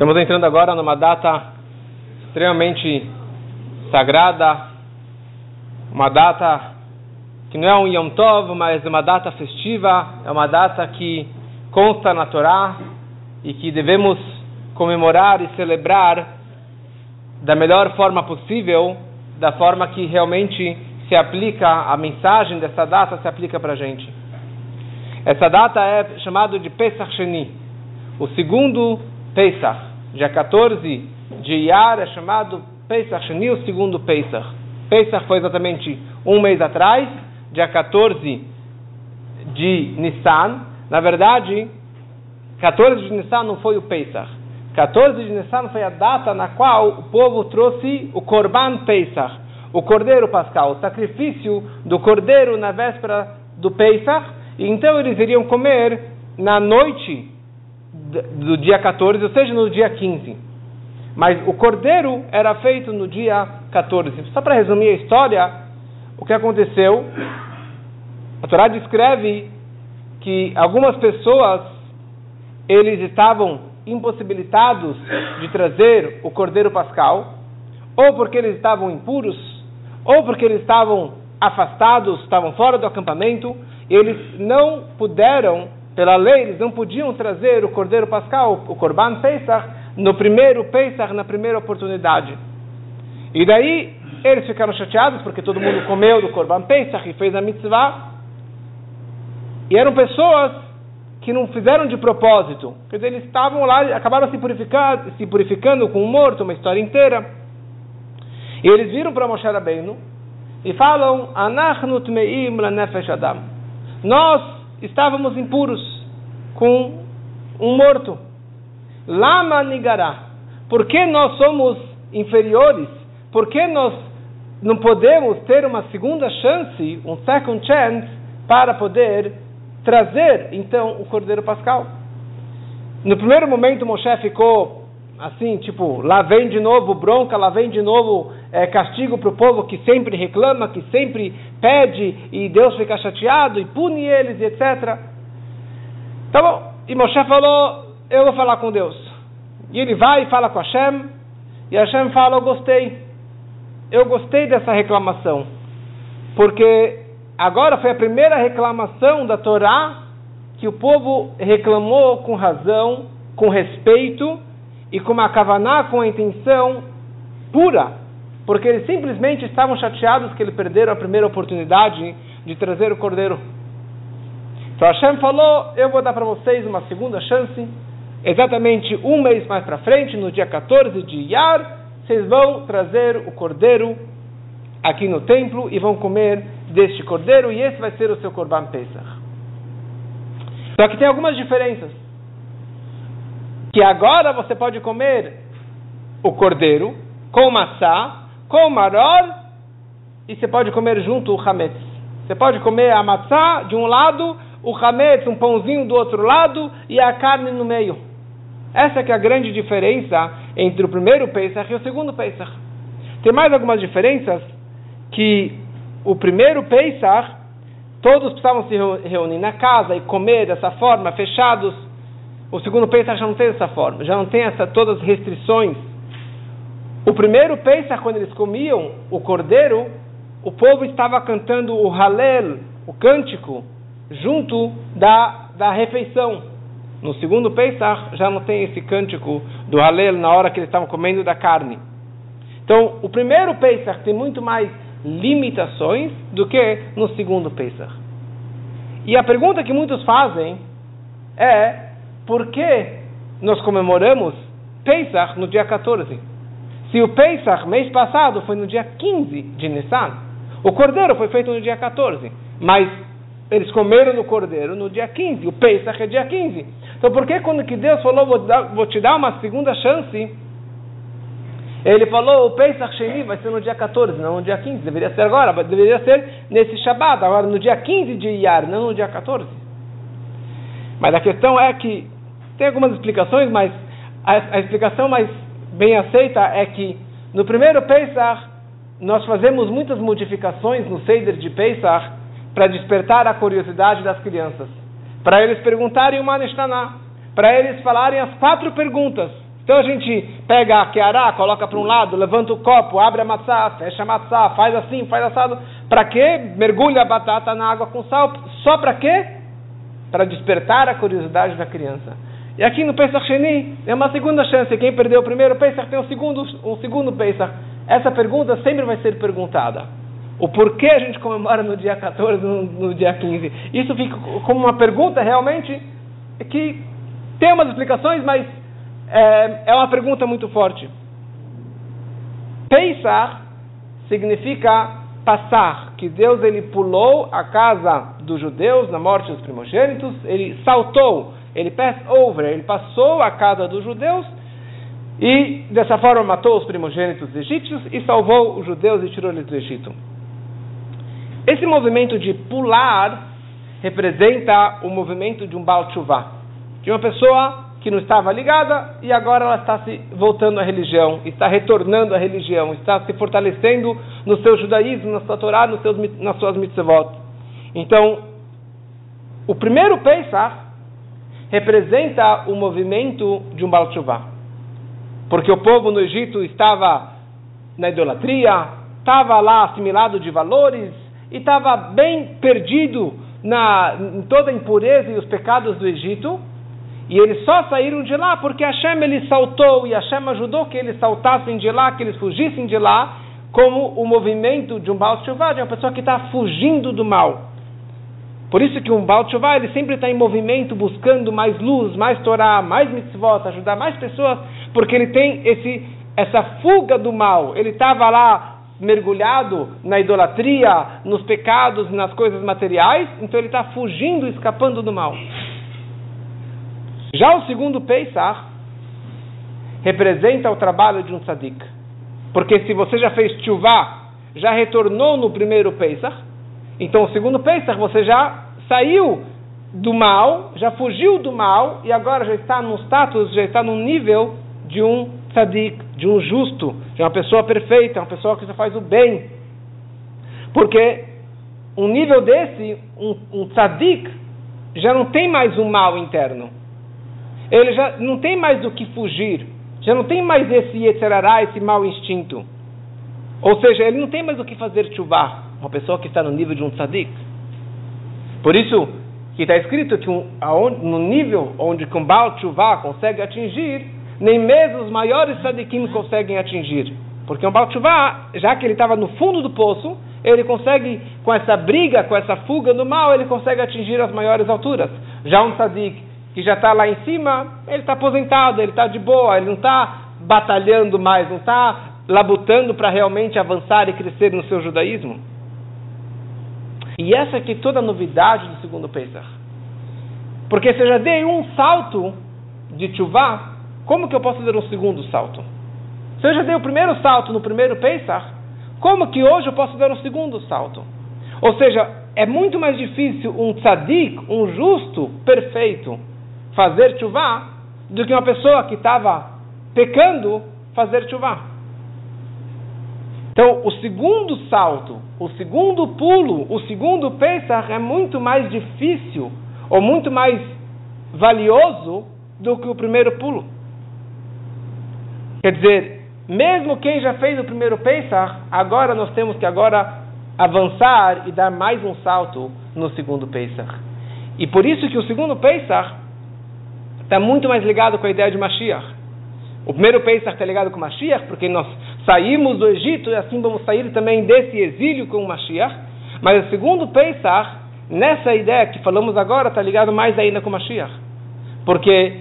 Estamos entrando agora numa data extremamente sagrada, uma data que não é um Yom Tov, mas uma data festiva, é uma data que consta na Torá e que devemos comemorar e celebrar da melhor forma possível, da forma que realmente se aplica, a mensagem dessa data se aplica para a gente. Essa data é chamada de Pesach Sheni, o segundo Pesach dia 14 de Iyar é chamado Pesach Sheni, o segundo Pesach. Pesach foi exatamente um mês atrás, dia 14 de Nissan. Na verdade, 14 de Nissan não foi o Pesach. 14 de Nissan foi a data na qual o povo trouxe o Korban Pesach, o Cordeiro Pascal, o sacrifício do Cordeiro na véspera do Pesach. E então eles iriam comer na noite do dia 14, ou seja, no dia 15. Mas o cordeiro era feito no dia 14. Só para resumir a história, o que aconteceu? A Torá descreve que algumas pessoas eles estavam impossibilitados de trazer o cordeiro pascal, ou porque eles estavam impuros, ou porque eles estavam afastados, estavam fora do acampamento, eles não puderam pela lei, eles não podiam trazer o cordeiro pascal, o Corban Pesach, no primeiro Pesach, na primeira oportunidade. E daí eles ficaram chateados porque todo mundo comeu do Corban Pesach e fez a mitzvah. E eram pessoas que não fizeram de propósito. Quer dizer, eles estavam lá, acabaram se purificando, se purificando com um morto, uma história inteira. E eles viram para Moshe Rabbeinu e falam: Anachnu tmeim lanefesh adam. Nós estávamos impuros com um morto. Lama nigará. Por que nós somos inferiores? Por que nós não podemos ter uma segunda chance, um second chance, para poder trazer então o Cordeiro Pascal? No primeiro momento, Moshe ficou assim, tipo, lá vem de novo bronca, lá vem de novo é, castigo para o povo que sempre reclama, que sempre pede e Deus fica chateado e pune eles etc. Tá bom. E Moshe falou: Eu vou falar com Deus. E ele vai e fala com Hashem. E Hashem fala: Eu gostei. Eu gostei dessa reclamação. Porque agora foi a primeira reclamação da Torá que o povo reclamou com razão, com respeito e com uma kavaná, com a intenção pura porque eles simplesmente estavam chateados que eles perderam a primeira oportunidade de trazer o cordeiro. Então Hashem falou: Eu vou dar para vocês uma segunda chance, exatamente um mês mais para frente, no dia 14 de Iyar, vocês vão trazer o cordeiro aqui no templo e vão comer deste cordeiro, e esse vai ser o seu Korban Pesach. Só que tem algumas diferenças. Que agora você pode comer o cordeiro com maçã com maror e você pode comer junto o hametz. Você pode comer a matzá de um lado, o hametz, um pãozinho do outro lado e a carne no meio. Essa que é a grande diferença entre o primeiro Pesach e o segundo Pesach. Tem mais algumas diferenças que o primeiro Pesach todos precisavam se reunir na casa e comer dessa forma, fechados. O segundo Pesach já não tem essa forma, já não tem essa, todas as restrições o primeiro Pesach, quando eles comiam o cordeiro, o povo estava cantando o Halel, o cântico, junto da, da refeição. No segundo Pesach já não tem esse cântico do Halel na hora que eles estavam comendo da carne. Então, o primeiro Pesach tem muito mais limitações do que no segundo Pesach. E a pergunta que muitos fazem é por que nós comemoramos Pesach no dia 14? Se o Pesach, mês passado, foi no dia 15 de Nissan, o cordeiro foi feito no dia 14, mas eles comeram no cordeiro no dia 15, o Pesach é dia 15. Então por que quando que Deus falou, vou, dar, vou te dar uma segunda chance, ele falou, o Pesach Sheni vai ser no dia 14, não no dia 15, deveria ser agora, deveria ser nesse Shabbat, agora no dia 15 de Iyar, não no dia 14. Mas a questão é que, tem algumas explicações, mas a, a explicação mais bem aceita é que no primeiro Pesach nós fazemos muitas modificações no Seder de Pesach para despertar a curiosidade das crianças, para eles perguntarem uma Nishtaná, para eles falarem as quatro perguntas Então a gente pega a queará, coloca para um lado, levanta o copo, abre a maçã, fecha a maçã, faz assim, faz assado. Para quê? Mergulha a batata na água com sal. Só para quê? Para despertar a curiosidade da criança. E aqui no Pesach Sheni, é uma segunda chance. Quem perdeu o primeiro Pesach tem um segundo, um segundo Pesach. Essa pergunta sempre vai ser perguntada. O porquê a gente comemora no dia 14, no, no dia 15. Isso fica como uma pergunta realmente que tem umas explicações, mas é, é uma pergunta muito forte. Pesach significa passar, que Deus ele pulou a casa dos judeus na morte dos primogênitos, ele saltou, ele passed over, ele passou a casa dos judeus e dessa forma matou os primogênitos egípcios e salvou os judeus e tirou eles do Egito. Esse movimento de pular representa o movimento de um Baal de uma pessoa que não estava ligada e agora ela está se voltando à religião, está retornando à religião, está se fortalecendo no seu judaísmo, na sua Torá, nos seus, nas suas mitzvot. Então, o primeiro Pesach representa o movimento de um Baal Tshuva, porque o povo no Egito estava na idolatria, estava lá assimilado de valores e estava bem perdido na, em toda a impureza e os pecados do Egito e eles só saíram de lá porque Hashem ele saltou e Hashem ajudou que eles saltassem de lá, que eles fugissem de lá, como o movimento de um Baal Tshuva, de uma pessoa que está fugindo do mal. Por isso que um Baal Tshuva, ele sempre está em movimento, buscando mais luz, mais Torá, mais mitzvot, ajudar mais pessoas, porque ele tem esse, essa fuga do mal. Ele estava lá mergulhado na idolatria, nos pecados, nas coisas materiais, então ele está fugindo, escapando do mal. Já o segundo Pesach representa o trabalho de um tzadik. Porque se você já fez tshuva, já retornou no primeiro Pesach, então o segundo Pesach você já saiu do mal, já fugiu do mal e agora já está num status, já está num nível de um tzadik, de um justo, de uma pessoa perfeita, uma pessoa que só faz o bem. Porque um nível desse, um, um tzadik, já não tem mais um mal interno ele já não tem mais do que fugir, já não tem mais esse yetzerará, esse mau instinto. Ou seja, ele não tem mais o que fazer chuvá, uma pessoa que está no nível de um tzadik. Por isso que está escrito que um, aonde, no nível onde um Baal chuvá consegue atingir, nem mesmo os maiores tzadikim conseguem atingir. Porque um Baal chuvá, já que ele estava no fundo do poço, ele consegue, com essa briga, com essa fuga do mal, ele consegue atingir as maiores alturas. Já um tzadik que já está lá em cima, ele está aposentado, ele está de boa, ele não está batalhando mais, não está labutando para realmente avançar e crescer no seu judaísmo. E essa aqui é toda a novidade do segundo Pesach. Porque se eu já dei um salto de chuvá, como que eu posso dar um segundo salto? Se eu já dei o primeiro salto no primeiro Pesach, como que hoje eu posso dar um segundo salto? Ou seja, é muito mais difícil um tzadik, um justo, perfeito, fazer chuva do que uma pessoa que estava pecando fazer chuva. Então, o segundo salto, o segundo pulo, o segundo Pesach é muito mais difícil ou muito mais valioso do que o primeiro pulo. Quer dizer, mesmo quem já fez o primeiro Pesach, agora nós temos que agora avançar e dar mais um salto no segundo Pesach. E por isso que o segundo Pesach está muito mais ligado com a ideia de Mashiach. O primeiro Pesach está ligado com Mashiach, porque nós saímos do Egito e assim vamos sair também desse exílio com Mashiach. Mas o segundo Pesach, nessa ideia que falamos agora, está ligado mais ainda com Mashiach. Porque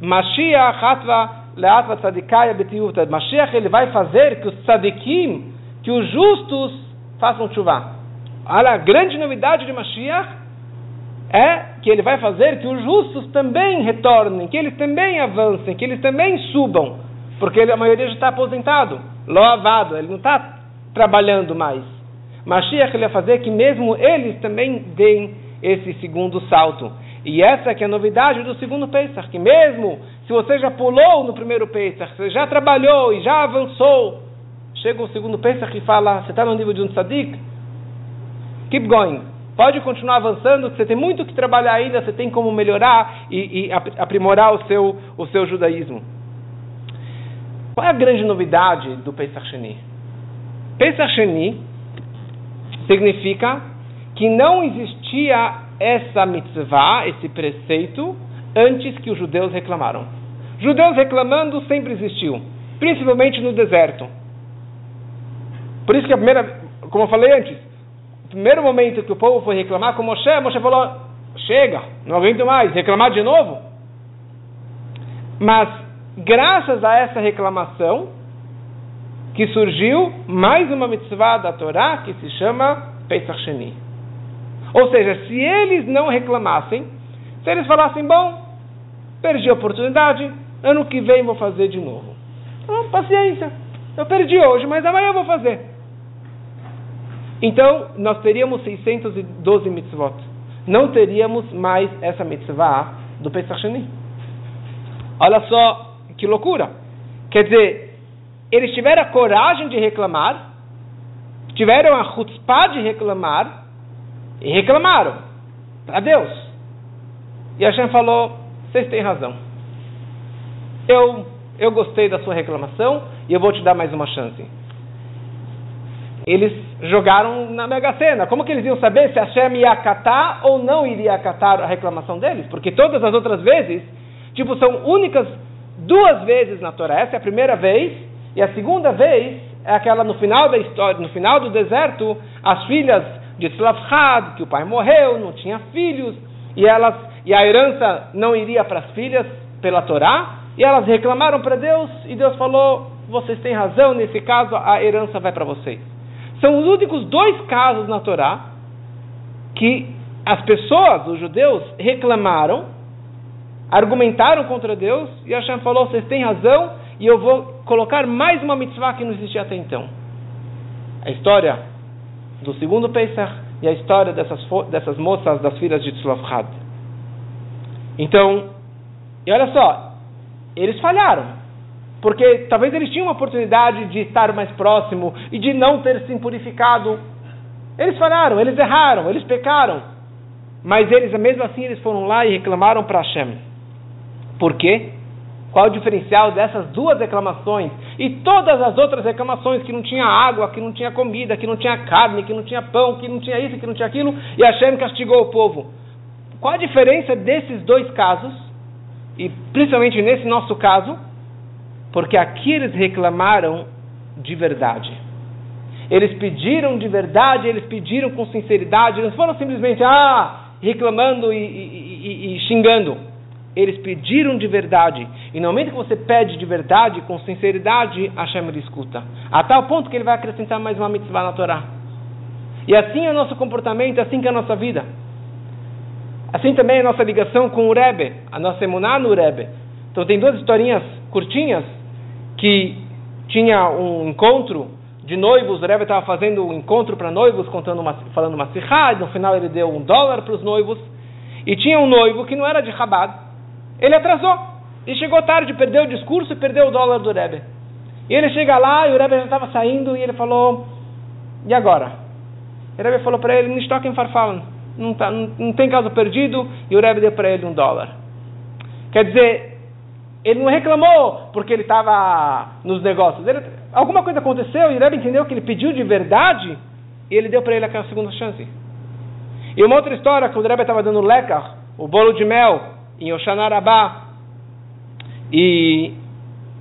Mashiach, Hatva, Leatva Tzadikaya Betiuta, Mashiach ele vai fazer que os tzadikim, que os justos façam chuva. A grande novidade de Mashiach é que ele vai fazer que os justos também retornem, que eles também avancem, que eles também subam, porque a maioria já está aposentado, loavado, ele não está trabalhando mais. Mashiach ele vai fazer que mesmo eles também deem esse segundo salto. E essa que é a novidade do segundo Pesach, que mesmo se você já pulou no primeiro Pesach, você já trabalhou e já avançou, chega o segundo Pesach e fala, você está no nível de um tzadik? Keep going. Pode continuar avançando, você tem muito que trabalhar ainda, você tem como melhorar e, e aprimorar o seu, o seu judaísmo. Qual é a grande novidade do Pesach Sheni? Pesach Sheni significa que não existia essa mitzvah, esse preceito, antes que os judeus reclamaram. Judeus reclamando sempre existiu, principalmente no deserto. Por isso que a primeira, como eu falei antes, o primeiro momento que o povo foi reclamar com Moshe, Moshe falou: chega, não aguento mais, reclamar de novo. Mas, graças a essa reclamação, que surgiu mais uma mitzvah da Torá que se chama Pesach Sheni. Ou seja, se eles não reclamassem, se eles falassem, bom, perdi a oportunidade, ano que vem vou fazer de novo. Então, paciência, eu perdi hoje, mas amanhã eu vou fazer. Então, nós teríamos 612 mitzvot. Não teríamos mais essa mitzvah do Pesach Sheni. Olha só que loucura. Quer dizer, eles tiveram a coragem de reclamar, tiveram a chutzpah de reclamar, e reclamaram para Deus. E Hashem falou: vocês têm razão. Eu, eu gostei da sua reclamação e eu vou te dar mais uma chance. Eles jogaram na Mega Sena. Como que eles iam saber se Hashem ia acatar ou não iria acatar a reclamação deles? Porque todas as outras vezes, tipo, são únicas duas vezes na Torá. Essa é a primeira vez, e a segunda vez é aquela no final da história, no final do deserto, as filhas de Tzlafhad, que o pai morreu, não tinha filhos, e elas e a herança não iria para as filhas pela Torá, e elas reclamaram para Deus, e Deus falou: vocês têm razão, nesse caso a herança vai para vocês. São os únicos dois casos na Torá que as pessoas, os judeus, reclamaram, argumentaram contra Deus e Hashem falou: vocês têm razão e eu vou colocar mais uma mitzvah que não existia até então. A história do segundo Pesach e a história dessas, dessas moças das filhas de Tzlafhad. Então, e olha só, eles falharam. Porque talvez eles tinham uma oportunidade de estar mais próximo e de não ter se impurificado. Eles falharam, eles erraram, eles pecaram. Mas eles, mesmo assim, eles foram lá e reclamaram para Hashem. Por quê? Qual o diferencial dessas duas reclamações e todas as outras reclamações que não tinha água, que não tinha comida, que não tinha carne, que não tinha pão, que não tinha isso, que não tinha aquilo, e Hashem castigou o povo? Qual a diferença desses dois casos, e principalmente nesse nosso caso, porque aqui eles reclamaram de verdade. Eles pediram de verdade, eles pediram com sinceridade, eles foram simplesmente ah, reclamando e, e, e, e xingando. Eles pediram de verdade. E no momento que você pede de verdade, com sinceridade, Hashem ele escuta. A tal ponto que ele vai acrescentar mais uma mitzvah na Torá. E assim é o nosso comportamento, assim que é a nossa vida. Assim também é a nossa ligação com o Rebbe, a nossa emuná no Rebbe. Então tem duas historinhas curtinhas que tinha um encontro de noivos, o Rebbe estava fazendo um encontro para noivos, contando uma, falando uma sirra, no final ele deu um dólar para os noivos, e tinha um noivo que não era de Chabad, ele atrasou, e chegou tarde, perdeu o discurso e perdeu o dólar do Rebbe. E ele chega lá, e o Rebbe já estava saindo, e ele falou, e agora? O Rebbe falou para ele, não toquem farfalan, não, tá, não, não tem caso perdido, e o Rebbe deu para ele um dólar. Quer dizer, ele não reclamou porque ele estava nos negócios. Ele, alguma coisa aconteceu e Rebbe entendeu que ele pediu de verdade e ele deu para ele aquela segunda chance. E uma outra história, quando o Rebbe estava dando lekar, o bolo de mel, em Oshanarabá, e,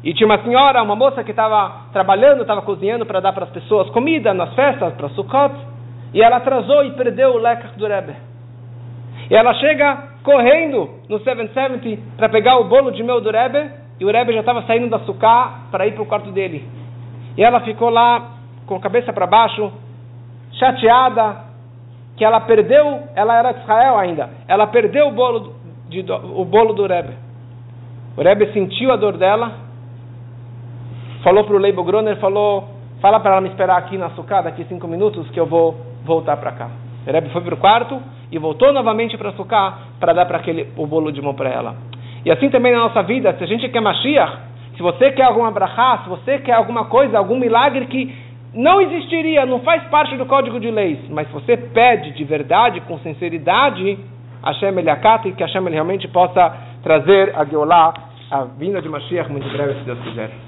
e tinha uma senhora, uma moça que estava trabalhando, estava cozinhando para dar para as pessoas comida nas festas, para Sukkot, e ela atrasou e perdeu o lekar do Rebbe. E ela chega correndo no 770 para pegar o bolo de mel do Rebbe, e o Rebbe já estava saindo da suká para ir para o quarto dele. E ela ficou lá com a cabeça para baixo, chateada, que ela perdeu, ela era de Israel ainda, ela perdeu o bolo, de, o bolo do Rebbe. O Rebbe sentiu a dor dela, falou para o Leibo Groner, falou, fala para ela me esperar aqui na suká daqui cinco minutos que eu vou voltar para cá. O Rebbe foi para o quarto e voltou novamente para Sukkah para dar para aquele o bolo de mão para ela. E assim também na nossa vida, se a gente quer Mashiach, se você quer alguma brachá, se você quer alguma coisa, algum milagre que não existiria, não faz parte do código de leis, mas se você pede de verdade, com sinceridade, Hashem ele acata e que Hashem ele realmente possa trazer a Geolá, a vinda de Mashiach muito breve, se Deus quiser.